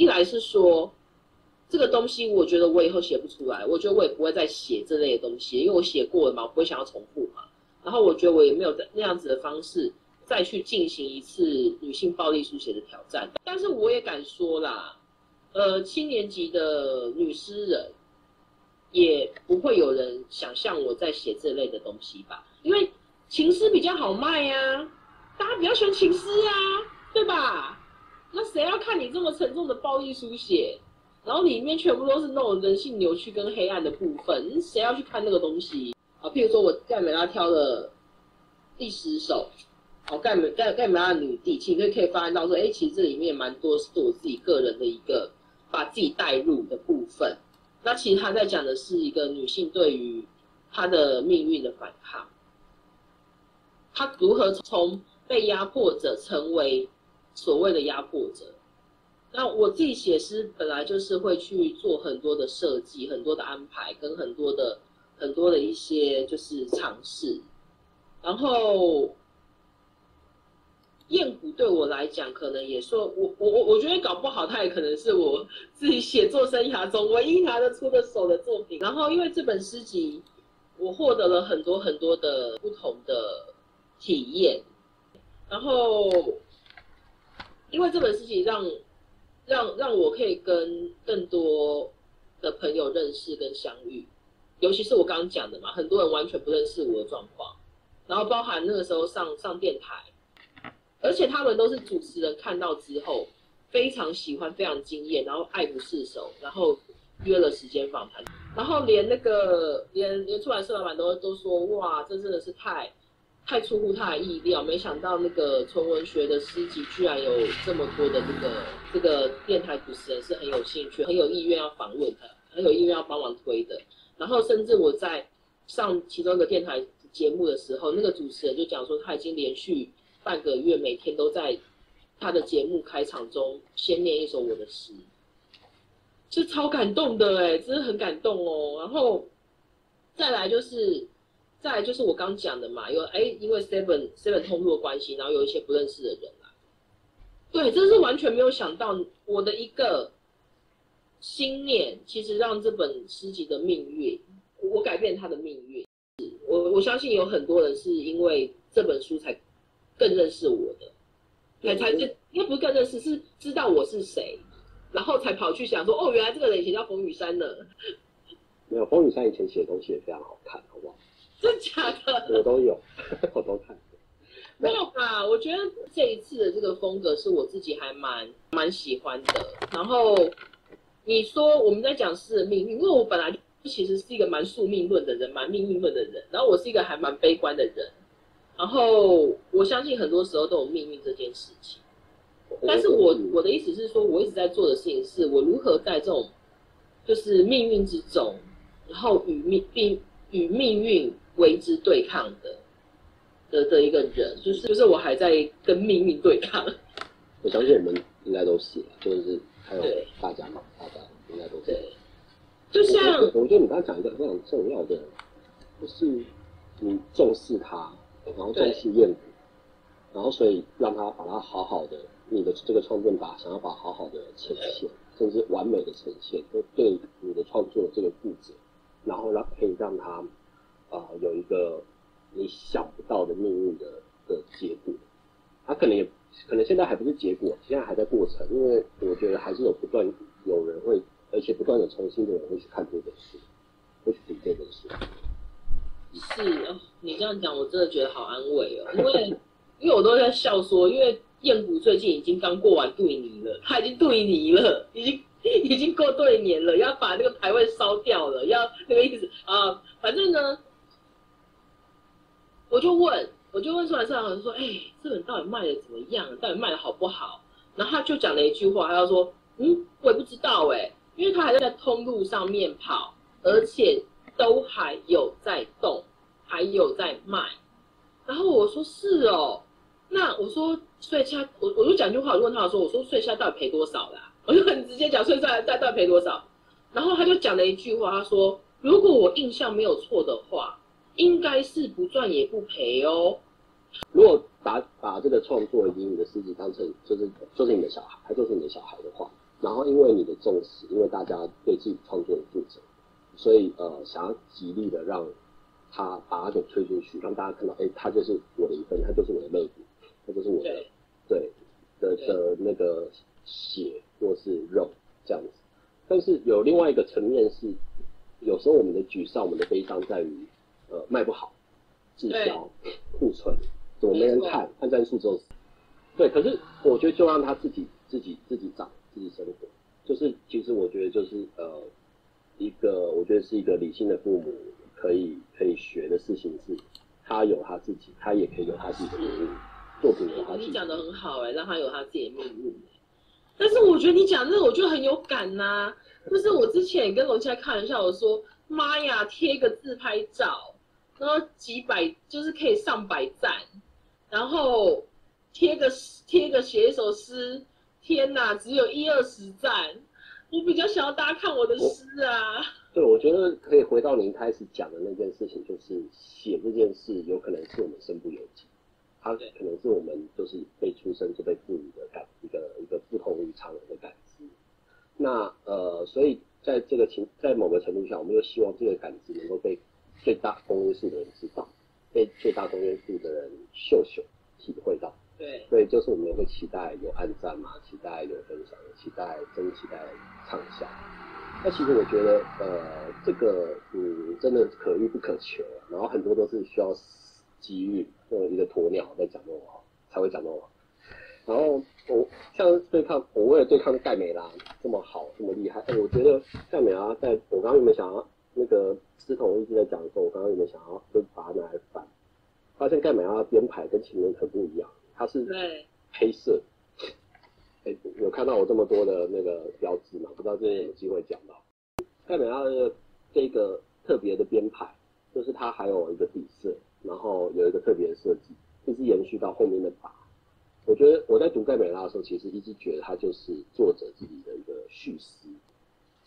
一来是说这个东西，我觉得我以后写不出来，我觉得我也不会再写这类的东西，因为我写过了嘛，我不会想要重复嘛。然后我觉得我也没有在那样子的方式再去进行一次女性暴力书写的挑战。但是我也敢说啦，呃，七年级的女诗人也不会有人想象我在写这类的东西吧？因为情诗比较好卖呀，大家比较喜欢情诗啊，对吧？那谁要看你这么沉重的暴力书写，然后里面全部都是那种人性扭曲跟黑暗的部分，谁要去看那个东西啊？譬如说我盖美拉挑的第十首，哦，盖美盖盖美拉的女帝，其实可以发现到说，哎，其实这里面蛮多是我自己个人的一个把自己带入的部分。那其实他在讲的是一个女性对于她的命运的反抗，她如何从被压迫者成为。所谓的压迫者，那我自己写诗本来就是会去做很多的设计、很多的安排，跟很多的很多的一些就是尝试。然后，燕谷对我来讲，可能也说，我我我我觉得搞不好，他也可能是我 自己写作生涯中唯一拿得出的手的作品。然后，因为这本诗集，我获得了很多很多的不同的体验，然后。因为这本事情让让让我可以跟更多的朋友认识跟相遇，尤其是我刚刚讲的嘛，很多人完全不认识我的状况，然后包含那个时候上上电台，而且他们都是主持人看到之后非常喜欢，非常惊艳，然后爱不释手，然后约了时间访谈，然后连那个连连出版社老板都都说哇，这真的是太。太出乎他的意料，没想到那个纯文学的诗集居然有这么多的这个这个电台主持人是很有兴趣、很有意愿要访问他，很有意愿要帮忙推的。然后甚至我在上其中一个电台节目的时候，那个主持人就讲说他已经连续半个月每天都在他的节目开场中先念一首我的诗，就超感动的哎，真的很感动哦。然后再来就是。再来就是我刚讲的嘛，有哎，因为 Seven Seven 通路的关系，然后有一些不认识的人啊，对，这是完全没有想到我的一个心念，其实让这本诗集的命运，我改变他的命运。我我相信有很多人是因为这本书才更认识我的，才才是应该不是更认识，是知道我是谁，然后才跑去想说，哦，原来这个人以前叫冯雨山呢。没有，冯雨山以前写的东西也非常好看，好不好？真假的？我都有，我都看。没有吧？我觉得这一次的这个风格是我自己还蛮蛮喜欢的。然后你说我们在讲是命运，因为我本来就其实是一个蛮宿命论的人，蛮命运论的人。然后我是一个还蛮悲观的人。然后我相信很多时候都有命运这件事情。但是我我的意思是说，我一直在做的事情是我如何在这种就是命运之中，然后与命并与命运。为之对抗的的的一个人，就是就是我还在跟命运对抗。我相信我们应该都是，就是还有大家嘛，大家应该都是。就像我觉得你刚刚讲一个非常重要的，就是你重视他，然后重视燕子，然后所以让他把它好好的，你的这个创作把想要把好好的呈现，甚至完美的呈现，都对你的创作这个负责，然后让可以让他。啊，有一个你想不到的命运的的结果，他可能也可能现在还不是结果，现在还在过程，因为我觉得还是有不断有人会，而且不断有重新的人会去看这本书，会去读这本书。是哦，你这样讲我真的觉得好安慰哦，因为因为我都在笑说，因为燕谷最近已经刚过完对年了，他已经对年了，已经已经过对年了，要把那个牌位烧掉了，要那个意思啊，反正呢。我就问，我就问出来市场说：“哎，这本到底卖的怎么样？到底卖的好不好？”然后他就讲了一句话，他就说：“嗯，我也不知道哎，因为他还在通路上面跑，而且都还有在动，还有在卖。”然后我说：“是哦，那我说，所以他我我就讲一句话，我就问他说：‘我说，所以现在到底赔多少啦？’ 我就很直接讲，所以在在到底赔多少？然后他就讲了一句话，他说：‘如果我印象没有错的话。’”应该是不赚也不赔哦。如果把把这个创作以及你的事迹当成就是就是你的小孩，他就是你的小孩的话，然后因为你的重视，因为大家对自己创作的负责，所以呃想要极力的让他把他给推出去，让大家看到，哎，他就是我的一份，他就是我的乐子，他就是我的对的的那个血或是肉这样子。但是有另外一个层面是，有时候我们的沮丧、我们的悲伤在于，呃，卖不好，滞销、库存，怎么没人看？看战术之后，对。可是我觉得就让他自己、自己、自己长、自己生活。就是其实我觉得就是呃，一个我觉得是一个理性的父母可以可以学的事情是，他有他自己，他也可以有他自己的命运。作品有他自己。你讲的很好哎，让他有他自己的命运。但是我觉得你讲这个，我就很有感呐。就是我之前也跟龙佳开玩笑，我说妈呀，贴个自拍照，然后几百，就是可以上百赞，然后贴个贴个写一首诗，天哪，只有一二十赞。我比较想要大家看我的诗啊。对，我觉得可以回到您开始讲的那件事情，就是写这件事，有可能是我们身不由己。它可能是我们就是被出生就被赋予的感一个一个不同于常人的感知。那呃，所以在这个情在某个程度上，我们又希望这个感知能够被最大公约数的人知道，被最大公约数的人秀秀体会到。对。所以就是我们也会期待有暗赞嘛，期待有分享，期待真期待畅销。那其实我觉得呃，这个嗯，真的可遇不可求，然后很多都是需要。机遇，或一个鸵鸟在讲那么好，才会讲那么好。然后我像对抗，我为了对抗盖美拉这么好，这么厉害，哎，我觉得盖美拉在我刚刚有没有想要那个思彤一直在讲的时候，我刚刚有没有想要就把它拿来反？发现盖美拉的编排跟前面很不一样，它是黑色。哎，有看到我这么多的那个标志吗？不知道今天有机会讲到盖美拉的这个特别的编排，就是它还有一个底色。然后有一个特别的设计，一直延续到后面的把。我觉得我在读盖美拉的时候，其实一直觉得它就是作者自己的一个叙事，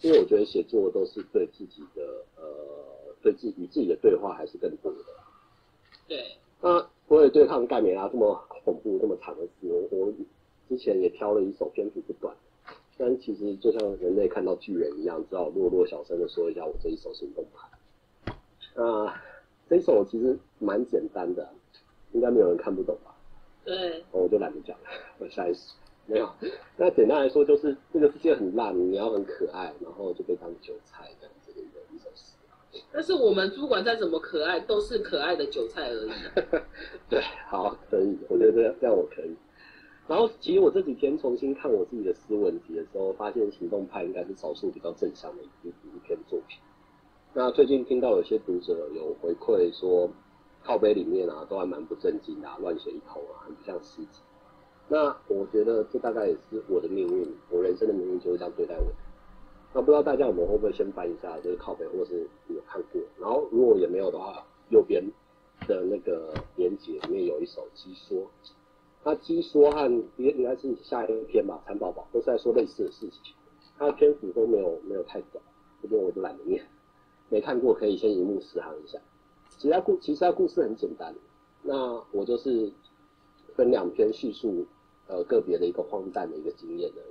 因为我觉得写作都是对自己的呃，对自与自己的对话还是更多的。对。那我也对抗盖美拉这么恐怖、这么长的诗，我之前也挑了一首篇幅不短，但其实就像人类看到巨人一样，只好弱弱小声的说一下我这一首行动派。啊。这一首其实蛮简单的，应该没有人看不懂吧？对，我就懒得讲了，我下一首没有。那简单来说，就是这个世界很烂，你要很可爱，然后就被当韭菜这样子的一首诗。但是我们主管再怎么可爱，都是可爱的韭菜而已。对，好，可以，我觉得这样我可以。然后其实我这几天重新看我自己的诗文集的时候，发现行动派应该是少数比较正向的一一篇作品。那最近听到有些读者有回馈说，靠背里面啊都还蛮不正经的，乱写一通啊，很不像诗集。那我觉得这大概也是我的命运，我人生的命运就是这样对待我的。那不知道大家我们会不会先翻一下这个靠背，或是有看过？然后如果也没有的话，右边的那个连接里面有一首鸡说，那鸡说和应应该是下一篇吧，蚕宝宝都是在说类似的事情，它的篇幅都没有没有太短，这边我就懒得念。没看过可以先荧幕试航一下。其他故其实它故事很简单，那我就是分两篇叙述，呃个别的一个荒诞的一个经验的，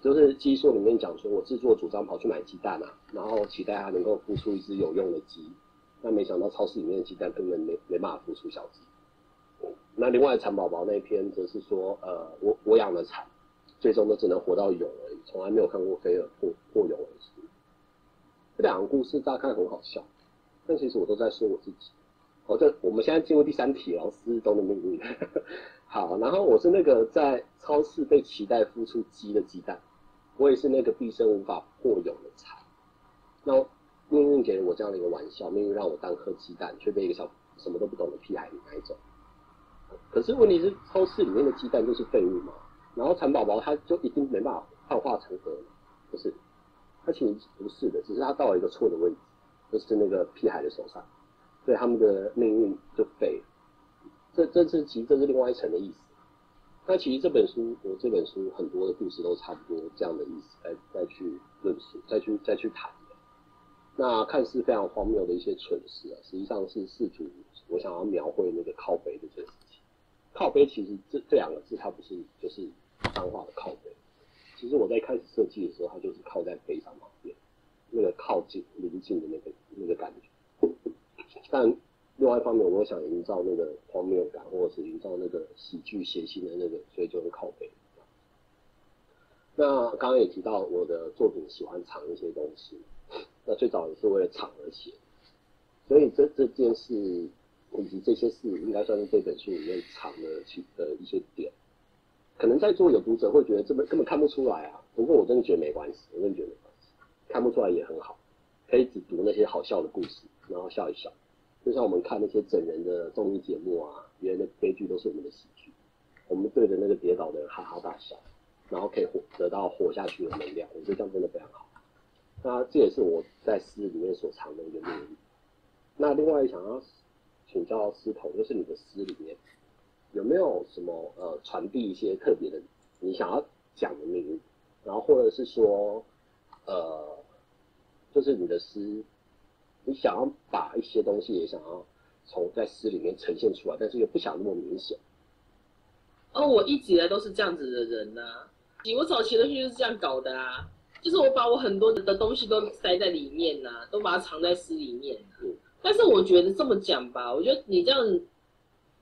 就是鸡说里面讲说我自作主张跑去买鸡蛋啊，然后期待它能够孵出一只有用的鸡，那没想到超市里面的鸡蛋根本没没办法孵出小鸡。那另外蚕宝宝那篇则是说，呃我我养的蚕，最终都只能活到蛹而已，从来没有看过飞蛾破破蛹而出。这两个故事大概很好笑，但其实我都在说我自己。好，这我们现在进入第三题了，失踪的命运。好，然后我是那个在超市被期待孵出鸡的鸡蛋，我也是那个毕生无法破蛹的蚕。那命运给了我这样的一个玩笑，命运让我当颗鸡蛋，却被一个小什么都不懂的屁孩给买走。可是问题是，超市里面的鸡蛋就是废物嘛？然后蚕宝宝它就一定没办法幻化成蛾？不是。它其实不是的，只是它到了一个错的位置，就是那个屁孩的手上，所以他们的命运就废了。这这是其实这是另外一层的意思。那其实这本书，我这本书很多的故事都差不多这样的意思，再再去论述，再去再去谈的。那看似非常荒谬的一些蠢事啊，实际上是试图我想要描绘那个靠背的这个事情。靠背其实这这两个字，它不是就是脏话的靠背。其实我在开始设计的时候，它就是靠在背上旁边，那个靠近临近的那个那个感觉。但另外一方面，我想营造那个荒谬感，或者是营造那个喜剧谐星的那个，所以就是靠背。那刚刚也提到我的作品喜欢藏一些东西，那最早也是为了藏而写，所以这这件事以及这些事，应该算是这本书里面藏的其的一些点。可能在座有读者会觉得这本根本看不出来啊，不过我真的觉得没关系，我真的觉得没关系，看不出来也很好，可以只读那些好笑的故事，然后笑一笑。就像我们看那些整人的综艺节目啊，别人的悲剧都是我们的喜剧，我们对着那个跌倒的人哈哈大笑。然后可以活得到活下去的能量，我觉得这样真的非常好。那这也是我在诗里面所藏的一个秘密。那另外想要请教思彤，就是你的诗里面有没有什么呃传递一些特别的你想要讲的秘密？然后或者是说呃，就是你的诗，你想要把一些东西也想要从在诗里面呈现出来，但是又不想那么明显。哦，我一直以来都是这样子的人呐。我早期的剧就是这样搞的啊，就是我把我很多的东西都塞在里面呐，都把它藏在诗里面。但是我觉得这么讲吧，我觉得你这样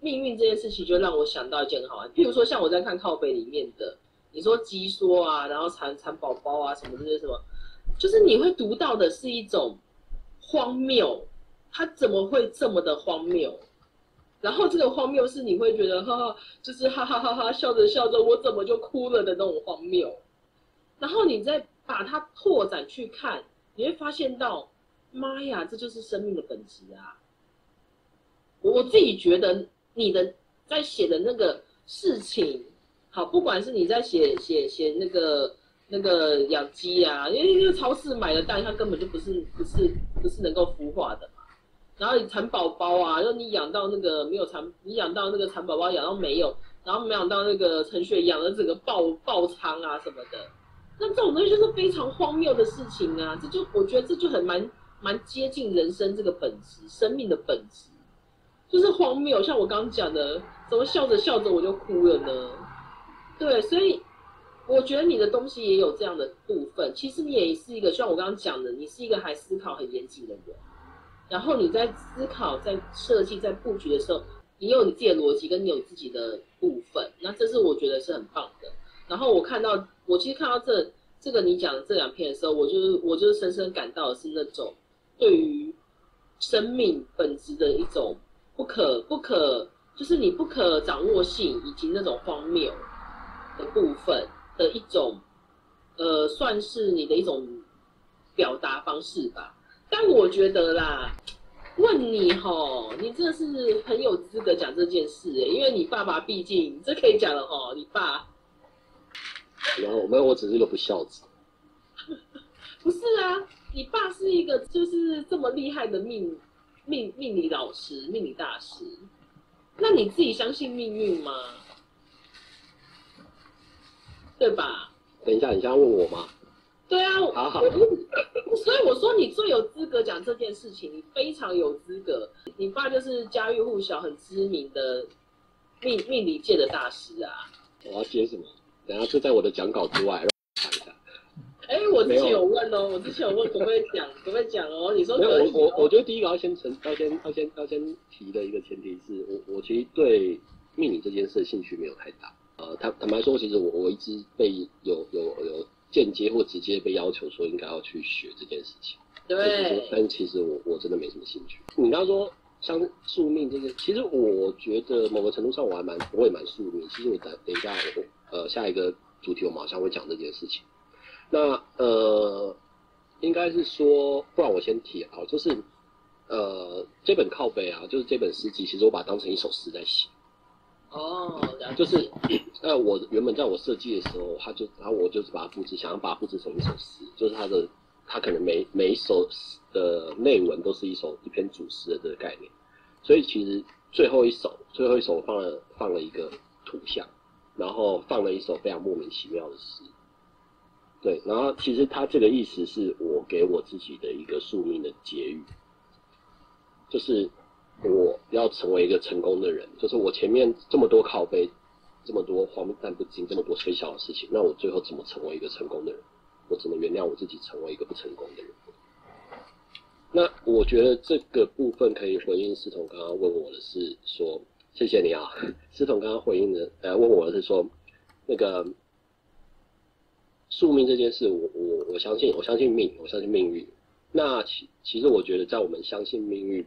命运这件事情，就让我想到一件很好玩。譬如说，像我在看靠背里面的，你说鸡说啊，然后蚕蚕宝宝啊，什么这些什么，就是你会读到的是一种荒谬，他怎么会这么的荒谬？然后这个荒谬是你会觉得哈哈，就是哈哈哈哈笑着笑着我怎么就哭了的那种荒谬。然后你再把它拓展去看，你会发现到，妈呀，这就是生命的本质啊！我自己觉得你的在写的那个事情，好，不管是你在写写写那个那个养鸡啊，因为那个超市买的蛋，它根本就不是不是不是能够孵化的嘛。然后你产宝宝啊，然后你养到那个没有产，你养到那个产宝宝养到没有，然后没养到那个陈雪养的整个爆爆仓啊什么的，那这种东西就是非常荒谬的事情啊！这就我觉得这就很蛮蛮接近人生这个本质，生命的本质就是荒谬。像我刚刚讲的，怎么笑着笑着我就哭了呢？对，所以我觉得你的东西也有这样的部分。其实你也是一个像我刚刚讲的，你是一个还思考很严谨的人。然后你在思考、在设计、在布局的时候，你有你自己的逻辑，跟你有自己的部分，那这是我觉得是很棒的。然后我看到，我其实看到这这个你讲的这两篇的时候，我就是我就是深深感到的是那种对于生命本质的一种不可不可，就是你不可掌握性以及那种荒谬的部分的一种，呃，算是你的一种表达方式吧。但我觉得啦，问你吼，你真的是很有资格讲这件事哎，因为你爸爸毕竟这可以讲了吼，你爸。然后没有，我只是一个不孝子。不是啊，你爸是一个就是这么厉害的命命命理老师、命理大师，那你自己相信命运吗？对吧？等一下，你现在问我吗？对啊，好好。所以我说你最有资格讲这件事情，你非常有资格。你爸就是家喻户晓、很知名的命命理界的大师啊。我要接什么？等下就在我的讲稿之外，让我查一下。哎，我之前有问哦，我之前有问可不可以讲，可不可以讲哦？你说可以。我我我觉得第一个要先成，要先要先要先提的一个前提是我我其实对命理这件事兴趣没有太大。呃，坦坦白说，其实我我一直被有有有。间接或直接被要求说应该要去学这件事情，对。但其实我我真的没什么兴趣。你刚刚说像宿命这些，其实我觉得某个程度上我还蛮我也蛮宿命。其实我等等一下我呃下一个主题我马上会讲这件事情。那呃应该是说，不然我先提啊，就是呃这本靠背啊，就是这本诗集，其实我把它当成一首诗在写。哦，然后就是，呃，我原本在我设计的时候，他就，然后我就是把它布置，想要把它布置成一首诗，就是他的，他可能每每一首的内文都是一首一篇主诗的这个概念，所以其实最后一首，最后一首我放了放了一个图像，然后放了一首非常莫名其妙的诗，对，然后其实他这个意思是我给我自己的一个宿命的结语，就是。我要成为一个成功的人，就是我前面这么多靠背，这么多荒诞不经、这么多吹小的事情，那我最后怎么成为一个成功的人？我怎么原谅我自己，成为一个不成功的人？那我觉得这个部分可以回应思彤刚刚问我的是说，谢谢你啊，思彤刚刚回应的呃问我的是说，那个宿命这件事，我我我相信，我相信命，我相信命运。那其其实我觉得，在我们相信命运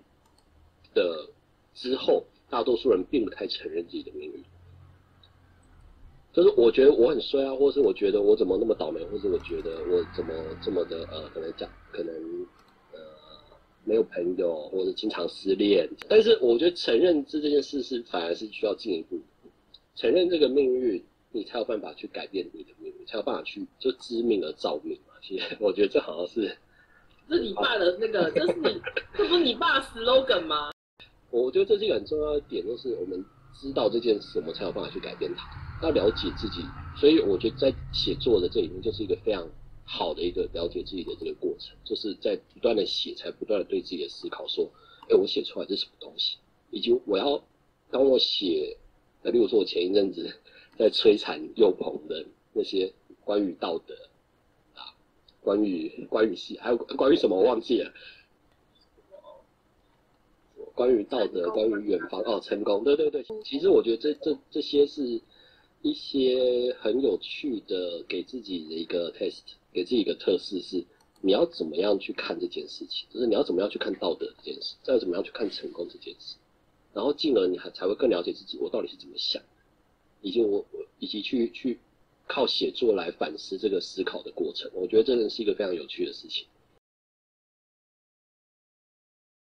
的之后，大多数人并不太承认自己的命运。就是我觉得我很衰啊，或是我觉得我怎么那么倒霉，或是我觉得我怎么这么的呃，可能讲可能呃。没有朋友，或者经常失恋，但是我觉得承认这这件事是反而是需要进一步承认这个命运，你才有办法去改变你的命运，才有办法去就知命而造命嘛。其实 我觉得这好像是，是你爸的那个，这是你，这不是你爸 slogan 吗？我觉得这是一个很重要的点，就是我们知道这件事，我们才有办法去改变它，要了解自己。所以我觉得在写作的这里面，就是一个非常。好的一个了解自己的这个过程，就是在不断的写，才不断的对自己的思考，说，哎，我写出来是什么东西，以及我要当我写，那，例如说，我前一阵子在摧残幼鹏的那些关于道德啊，关于关于戏，还有关于什么我忘记了，关于道德，关于远方，哦，成功，对对对，其实我觉得这这这些是一些很有趣的给自己的一个 test。给自己一个测试是，你要怎么样去看这件事情，就是你要怎么样去看道德这件事，再怎么样去看成功这件事，然后进而你还才会更了解自己，我到底是怎么想，以及我我以及去去靠写作来反思这个思考的过程，我觉得真的是一个非常有趣的事情。